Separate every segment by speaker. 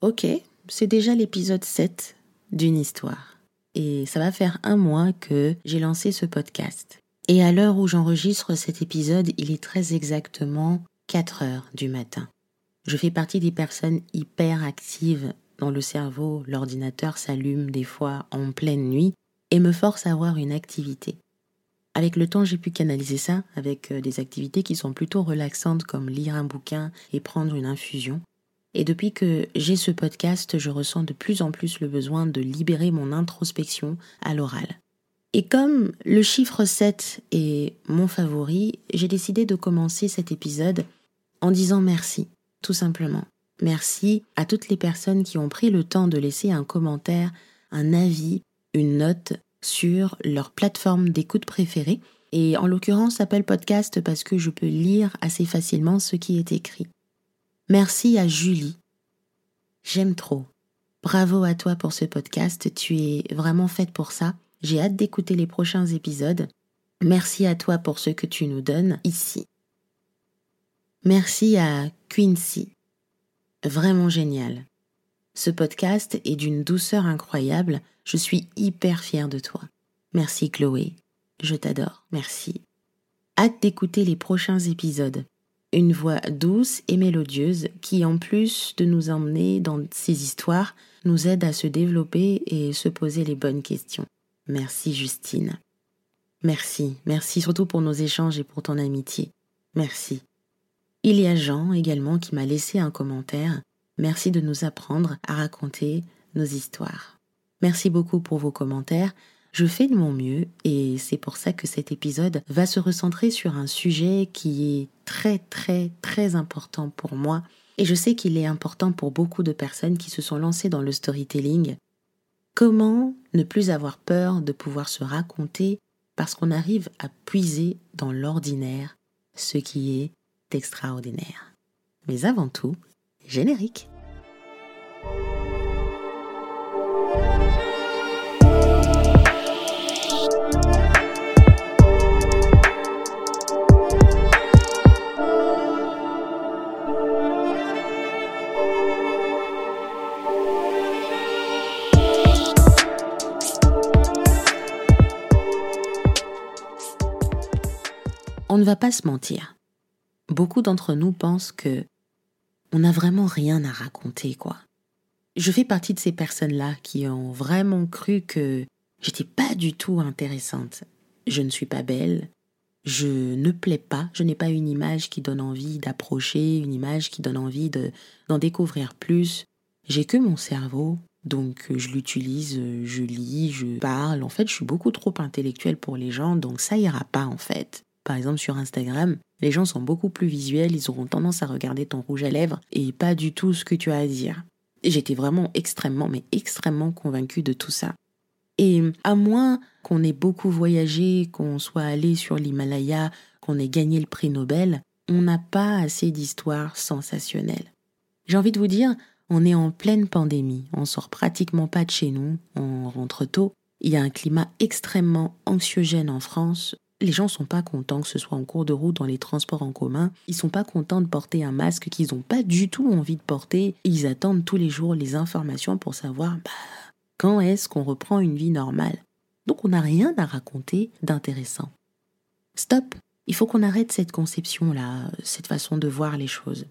Speaker 1: Ok, c'est déjà l'épisode 7 d'une histoire. Et ça va faire un mois que j'ai lancé ce podcast. Et à l'heure où j'enregistre cet épisode, il est très exactement 4 heures du matin. Je fais partie des personnes hyper actives le cerveau. L'ordinateur s'allume des fois en pleine nuit et me force à avoir une activité. Avec le temps, j'ai pu canaliser ça avec euh, des activités qui sont plutôt relaxantes comme lire un bouquin et prendre une infusion. Et depuis que j'ai ce podcast, je ressens de plus en plus le besoin de libérer mon introspection à l'oral. Et comme le chiffre 7 est mon favori, j'ai décidé de commencer cet épisode en disant merci, tout simplement. Merci à toutes les personnes qui ont pris le temps de laisser un commentaire, un avis, une note sur leur plateforme d'écoute préférée. Et en l'occurrence, Apple Podcast parce que je peux lire assez facilement ce qui est écrit. Merci à Julie. J'aime trop. Bravo à toi pour ce podcast, tu es vraiment faite pour ça. J'ai hâte d'écouter les prochains épisodes. Merci à toi pour ce que tu nous donnes ici. Merci à Quincy. Vraiment génial. Ce podcast est d'une douceur incroyable. Je suis hyper fière de toi. Merci Chloé. Je t'adore. Merci. Hâte d'écouter les prochains épisodes. Une voix douce et mélodieuse qui, en plus de nous emmener dans ces histoires, nous aide à se développer et se poser les bonnes questions. Merci Justine. Merci, merci surtout pour nos échanges et pour ton amitié. Merci. Il y a Jean également qui m'a laissé un commentaire Merci de nous apprendre à raconter nos histoires. Merci beaucoup pour vos commentaires. Je fais de mon mieux et c'est pour ça que cet épisode va se recentrer sur un sujet qui est très très très important pour moi et je sais qu'il est important pour beaucoup de personnes qui se sont lancées dans le storytelling. Comment ne plus avoir peur de pouvoir se raconter parce qu'on arrive à puiser dans l'ordinaire ce qui est extraordinaire. Mais avant tout, générique. On ne va pas se mentir. Beaucoup d'entre nous pensent que on n'a vraiment rien à raconter, quoi. Je fais partie de ces personnes-là qui ont vraiment cru que j'étais pas du tout intéressante. Je ne suis pas belle, je ne plais pas, je n'ai pas une image qui donne envie d'approcher, une image qui donne envie de, d'en découvrir plus. J'ai que mon cerveau, donc je l'utilise, je lis, je parle. En fait, je suis beaucoup trop intellectuelle pour les gens, donc ça ira pas en fait. Par exemple, sur Instagram, les gens sont beaucoup plus visuels, ils auront tendance à regarder ton rouge à lèvres et pas du tout ce que tu as à dire. J'étais vraiment extrêmement, mais extrêmement convaincue de tout ça. Et à moins qu'on ait beaucoup voyagé, qu'on soit allé sur l'Himalaya, qu'on ait gagné le prix Nobel, on n'a pas assez d'histoires sensationnelles. J'ai envie de vous dire, on est en pleine pandémie, on sort pratiquement pas de chez nous, on rentre tôt. Il y a un climat extrêmement anxiogène en France, les gens sont pas contents que ce soit en cours de route, dans les transports en commun. Ils sont pas contents de porter un masque qu'ils n'ont pas du tout envie de porter. Ils attendent tous les jours les informations pour savoir bah, quand est-ce qu'on reprend une vie normale. Donc on n'a rien à raconter d'intéressant. Stop Il faut qu'on arrête cette conception-là, cette façon de voir les choses.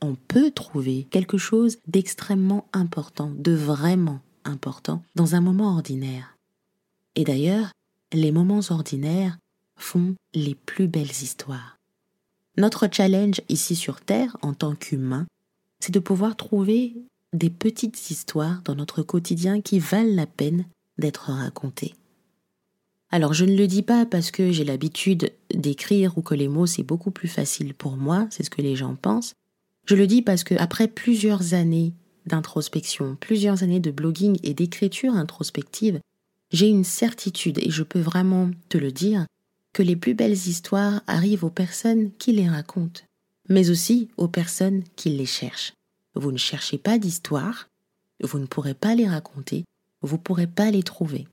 Speaker 1: On peut trouver quelque chose d'extrêmement important, de vraiment important, dans un moment ordinaire. Et d'ailleurs, les moments ordinaires, font les plus belles histoires. Notre challenge ici sur Terre, en tant qu'humain, c'est de pouvoir trouver des petites histoires dans notre quotidien qui valent la peine d'être racontées. Alors je ne le dis pas parce que j'ai l'habitude d'écrire ou que les mots c'est beaucoup plus facile pour moi, c'est ce que les gens pensent. Je le dis parce que après plusieurs années d'introspection, plusieurs années de blogging et d'écriture introspective, j'ai une certitude et je peux vraiment te le dire, que les plus belles histoires arrivent aux personnes qui les racontent, mais aussi aux personnes qui les cherchent. Vous ne cherchez pas d'histoire, vous ne pourrez pas les raconter, vous ne pourrez pas les trouver.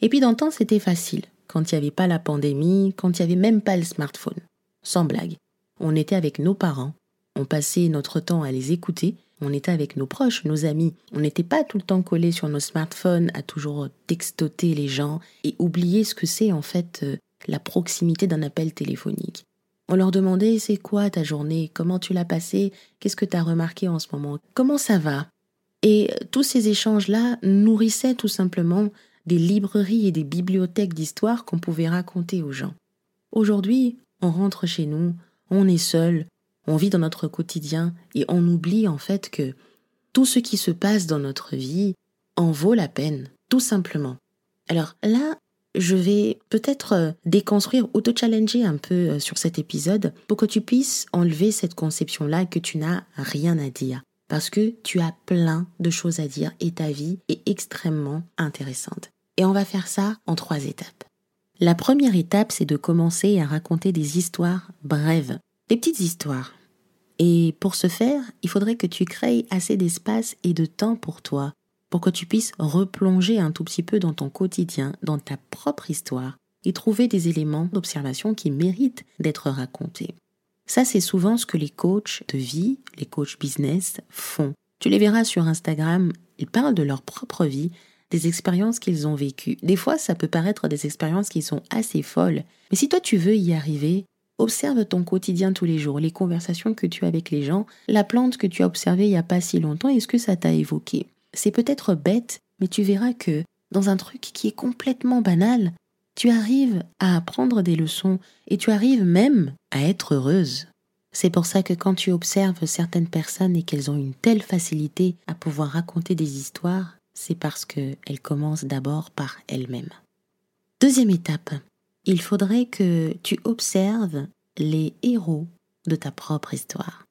Speaker 1: Et puis dans le temps, c'était facile, quand il n'y avait pas la pandémie, quand il n'y avait même pas le smartphone. Sans blague. On était avec nos parents, on passait notre temps à les écouter, on était avec nos proches, nos amis. On n'était pas tout le temps collés sur nos smartphones à toujours textoter les gens et oublier ce que c'est en fait euh, la proximité d'un appel téléphonique. On leur demandait c'est quoi ta journée, comment tu l'as passée, qu'est-ce que tu as remarqué en ce moment, comment ça va? Et tous ces échanges-là nourrissaient tout simplement des librairies et des bibliothèques d'histoire qu'on pouvait raconter aux gens. Aujourd'hui, on rentre chez nous, on est seul, on vit dans notre quotidien et on oublie en fait que tout ce qui se passe dans notre vie en vaut la peine, tout simplement. Alors là, je vais peut-être euh, déconstruire ou te challenger un peu euh, sur cet épisode pour que tu puisses enlever cette conception-là que tu n'as rien à dire. Parce que tu as plein de choses à dire et ta vie est extrêmement intéressante. Et on va faire ça en trois étapes. La première étape, c'est de commencer à raconter des histoires brèves, des petites histoires. Et pour ce faire, il faudrait que tu crées assez d'espace et de temps pour toi pour que tu puisses replonger un tout petit peu dans ton quotidien, dans ta propre histoire, et trouver des éléments d'observation qui méritent d'être racontés. Ça, c'est souvent ce que les coachs de vie, les coachs business font. Tu les verras sur Instagram, ils parlent de leur propre vie, des expériences qu'ils ont vécues. Des fois, ça peut paraître des expériences qui sont assez folles, mais si toi tu veux y arriver, observe ton quotidien tous les jours, les conversations que tu as avec les gens, la plante que tu as observée il n'y a pas si longtemps, est-ce que ça t'a évoqué c'est peut-être bête, mais tu verras que dans un truc qui est complètement banal, tu arrives à apprendre des leçons et tu arrives même à être heureuse. C'est pour ça que quand tu observes certaines personnes et qu'elles ont une telle facilité à pouvoir raconter des histoires, c'est parce qu'elles commencent d'abord par elles-mêmes. Deuxième étape, il faudrait que tu observes les héros de ta propre histoire.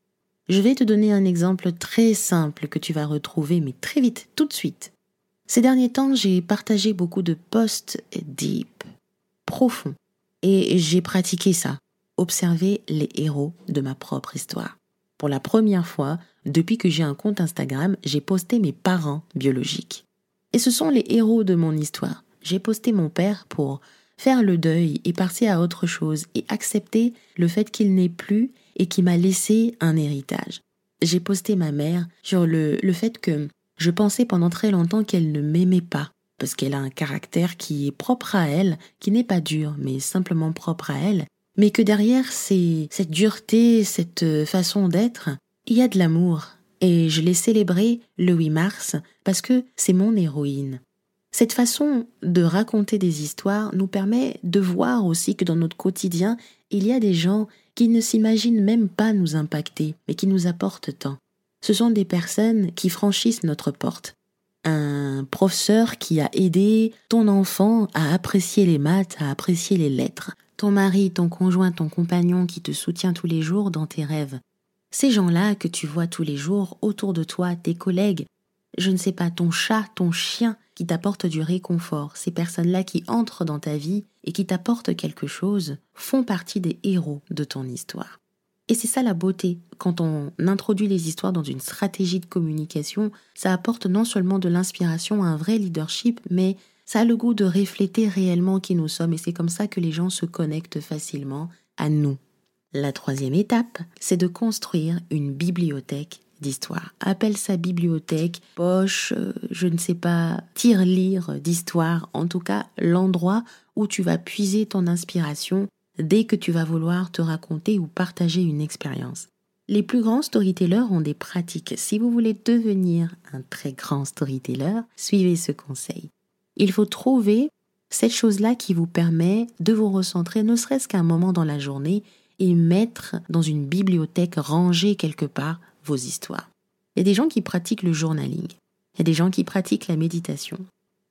Speaker 1: Je vais te donner un exemple très simple que tu vas retrouver, mais très vite, tout de suite. Ces derniers temps, j'ai partagé beaucoup de posts deep, profonds, et j'ai pratiqué ça, observer les héros de ma propre histoire. Pour la première fois, depuis que j'ai un compte Instagram, j'ai posté mes parents biologiques. Et ce sont les héros de mon histoire. J'ai posté mon père pour faire le deuil et passer à autre chose et accepter le fait qu'il n'est plus et qui m'a laissé un héritage. J'ai posté ma mère sur le, le fait que je pensais pendant très longtemps qu'elle ne m'aimait pas, parce qu'elle a un caractère qui est propre à elle, qui n'est pas dur, mais simplement propre à elle, mais que derrière cette dureté, cette euh, façon d'être, il y a de l'amour. Et je l'ai célébré le 8 mars parce que c'est mon héroïne. Cette façon de raconter des histoires nous permet de voir aussi que dans notre quotidien, il y a des gens qui ne s'imaginent même pas nous impacter, mais qui nous apportent tant. Ce sont des personnes qui franchissent notre porte. Un professeur qui a aidé ton enfant à apprécier les maths, à apprécier les lettres. Ton mari, ton conjoint, ton compagnon qui te soutient tous les jours dans tes rêves. Ces gens-là que tu vois tous les jours autour de toi, tes collègues, je ne sais pas, ton chat, ton chien qui t'apportent du réconfort, ces personnes-là qui entrent dans ta vie et qui t'apportent quelque chose, font partie des héros de ton histoire. Et c'est ça la beauté. Quand on introduit les histoires dans une stratégie de communication, ça apporte non seulement de l'inspiration à un vrai leadership, mais ça a le goût de refléter réellement qui nous sommes et c'est comme ça que les gens se connectent facilement à nous. La troisième étape, c'est de construire une bibliothèque d'histoire. Appelle sa bibliothèque, poche, euh, je ne sais pas, tire-lire d'histoire, en tout cas l'endroit où tu vas puiser ton inspiration dès que tu vas vouloir te raconter ou partager une expérience. Les plus grands storytellers ont des pratiques. Si vous voulez devenir un très grand storyteller, suivez ce conseil. Il faut trouver cette chose-là qui vous permet de vous recentrer, ne serait-ce qu'un moment dans la journée, et mettre dans une bibliothèque rangée quelque part vos histoires. Il y a des gens qui pratiquent le journaling. Il y a des gens qui pratiquent la méditation.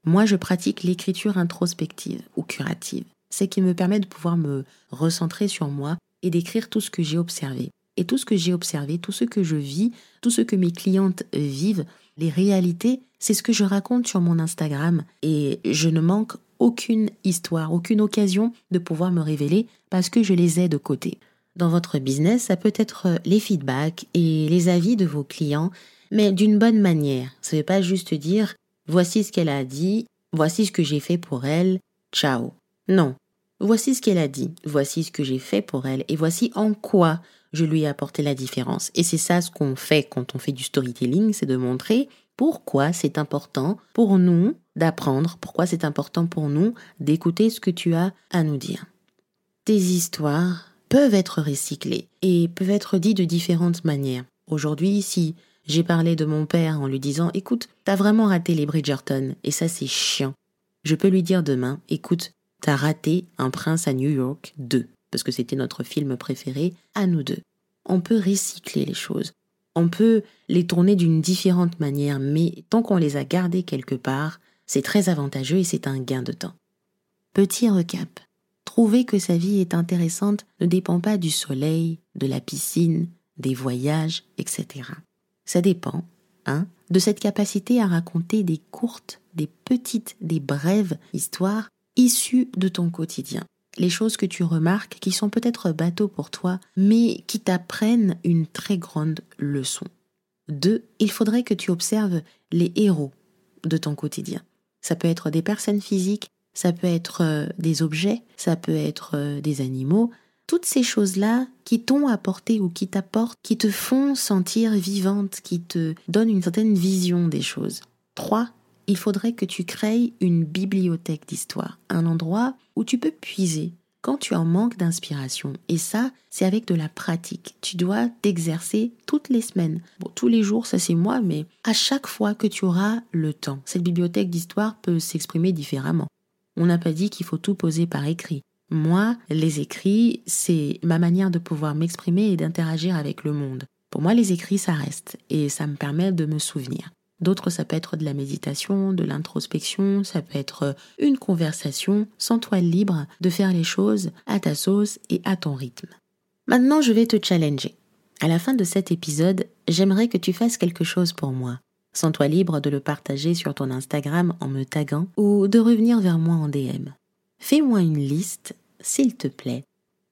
Speaker 1: Moi, je pratique l'écriture introspective ou curative. C'est qui me permet de pouvoir me recentrer sur moi et d'écrire tout ce que j'ai observé. Et tout ce que j'ai observé, tout ce que je vis, tout ce que mes clientes vivent, les réalités, c'est ce que je raconte sur mon Instagram. Et je ne manque aucune histoire, aucune occasion de pouvoir me révéler parce que je les ai de côté dans votre business, ça peut être euh, les feedbacks et les avis de vos clients, mais d'une bonne manière. Ça ne veut pas juste dire voici ce qu'elle a dit, voici ce que j'ai fait pour elle, ciao. Non. Voici ce qu'elle a dit, voici ce que j'ai fait pour elle et voici en quoi je lui ai apporté la différence. Et c'est ça ce qu'on fait quand on fait du storytelling, c'est de montrer pourquoi c'est important pour nous d'apprendre, pourquoi c'est important pour nous d'écouter ce que tu as à nous dire. Tes histoires peuvent être recyclées et peuvent être dites de différentes manières. Aujourd'hui, si j'ai parlé de mon père en lui disant Écoute, t'as vraiment raté les Bridgerton, et ça c'est chiant. Je peux lui dire demain Écoute, t'as raté Un prince à New York 2, parce que c'était notre film préféré, à nous deux. On peut recycler les choses. On peut les tourner d'une différente manière, mais tant qu'on les a gardées quelque part, c'est très avantageux et c'est un gain de temps. Petit recap. Trouver que sa vie est intéressante ne dépend pas du soleil, de la piscine, des voyages, etc. Ça dépend, hein, de cette capacité à raconter des courtes, des petites, des brèves histoires issues de ton quotidien. Les choses que tu remarques qui sont peut-être bateaux pour toi, mais qui t'apprennent une très grande leçon. Deux, il faudrait que tu observes les héros de ton quotidien. Ça peut être des personnes physiques, ça peut être euh, des objets, ça peut être euh, des animaux, toutes ces choses-là qui t'ont apporté ou qui t'apportent, qui te font sentir vivante, qui te donnent une certaine vision des choses. Trois, il faudrait que tu crées une bibliothèque d'histoire, un endroit où tu peux puiser quand tu en manques d'inspiration. Et ça, c'est avec de la pratique. Tu dois t'exercer toutes les semaines. Bon, tous les jours, ça c'est moi, mais à chaque fois que tu auras le temps. Cette bibliothèque d'histoire peut s'exprimer différemment. On n'a pas dit qu'il faut tout poser par écrit. Moi, les écrits, c'est ma manière de pouvoir m'exprimer et d'interagir avec le monde. Pour moi, les écrits, ça reste et ça me permet de me souvenir. D'autres, ça peut être de la méditation, de l'introspection, ça peut être une conversation, sans toi libre de faire les choses à ta sauce et à ton rythme. Maintenant, je vais te challenger. À la fin de cet épisode, j'aimerais que tu fasses quelque chose pour moi. Sens-toi libre de le partager sur ton Instagram en me taguant ou de revenir vers moi en DM. Fais-moi une liste, s'il te plaît,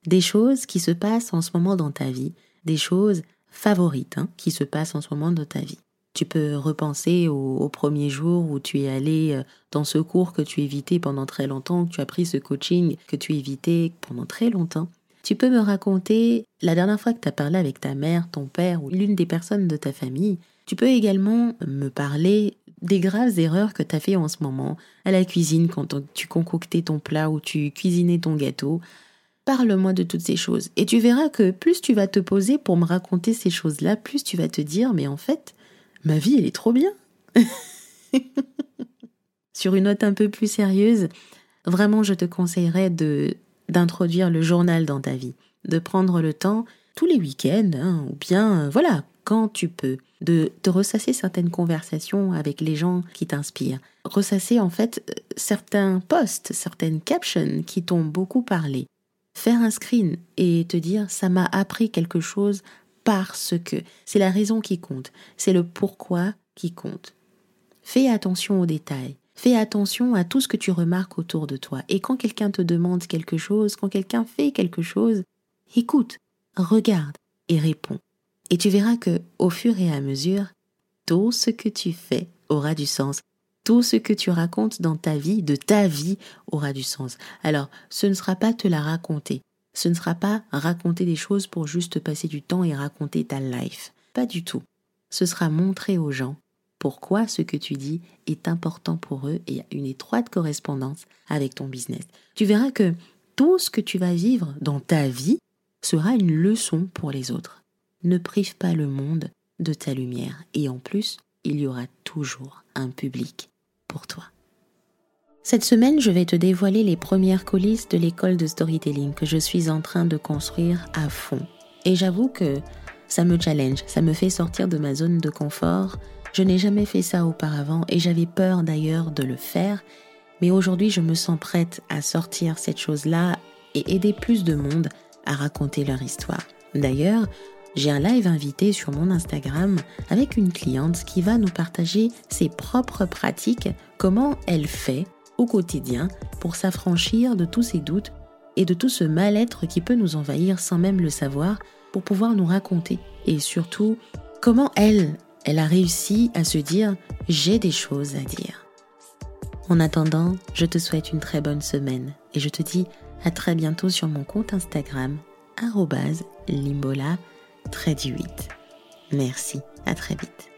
Speaker 1: des choses qui se passent en ce moment dans ta vie, des choses favorites hein, qui se passent en ce moment dans ta vie. Tu peux repenser au, premier jour où tu es allé euh, dans ce cours que tu évitais pendant très longtemps, que tu as pris ce coaching que tu évitais pendant très longtemps. Tu peux me raconter la dernière fois que tu as parlé avec ta mère, ton père ou l'une des personnes de ta famille. Tu peux également me parler des graves erreurs que tu as fait en ce moment à la cuisine quand tu concoctais ton plat ou tu cuisinais ton gâteau. Parle-moi de toutes ces choses. Et tu verras que plus tu vas te poser pour me raconter ces choses-là, plus tu vas te dire, mais en fait, ma vie, elle est trop bien. Sur une note un peu plus sérieuse, vraiment, je te conseillerais de d'introduire le journal dans ta vie, de prendre le temps tous les week-ends, hein, ou bien, voilà, quand tu peux, de te ressasser certaines conversations avec les gens qui t'inspirent. Ressasser en fait certains posts, certaines captions qui t'ont beaucoup parlé. Faire un screen et te dire ça m'a appris quelque chose parce que c'est la raison qui compte, c'est le pourquoi qui compte. Fais attention aux détails. Fais attention à tout ce que tu remarques autour de toi. Et quand quelqu'un te demande quelque chose, quand quelqu'un fait quelque chose, écoute, regarde et réponds. Et tu verras que, au fur et à mesure, tout ce que tu fais aura du sens. Tout ce que tu racontes dans ta vie, de ta vie, aura du sens. Alors, ce ne sera pas te la raconter. Ce ne sera pas raconter des choses pour juste passer du temps et raconter ta life. Pas du tout. Ce sera montrer aux gens pourquoi ce que tu dis est important pour eux et a une étroite correspondance avec ton business. Tu verras que tout ce que tu vas vivre dans ta vie sera une leçon pour les autres ne prive pas le monde de ta lumière. Et en plus, il y aura toujours un public pour toi. Cette semaine, je vais te dévoiler les premières coulisses de l'école de storytelling que je suis en train de construire à fond. Et j'avoue que ça me challenge, ça me fait sortir de ma zone de confort. Je n'ai jamais fait ça auparavant et j'avais peur d'ailleurs de le faire. Mais aujourd'hui, je me sens prête à sortir cette chose-là et aider plus de monde à raconter leur histoire. D'ailleurs, j'ai un live invité sur mon Instagram avec une cliente qui va nous partager ses propres pratiques, comment elle fait au quotidien pour s'affranchir de tous ses doutes et de tout ce mal-être qui peut nous envahir sans même le savoir pour pouvoir nous raconter. Et surtout, comment elle, elle a réussi à se dire j'ai des choses à dire. En attendant, je te souhaite une très bonne semaine et je te dis à très bientôt sur mon compte Instagram limbola trait du 8. Merci, à très vite.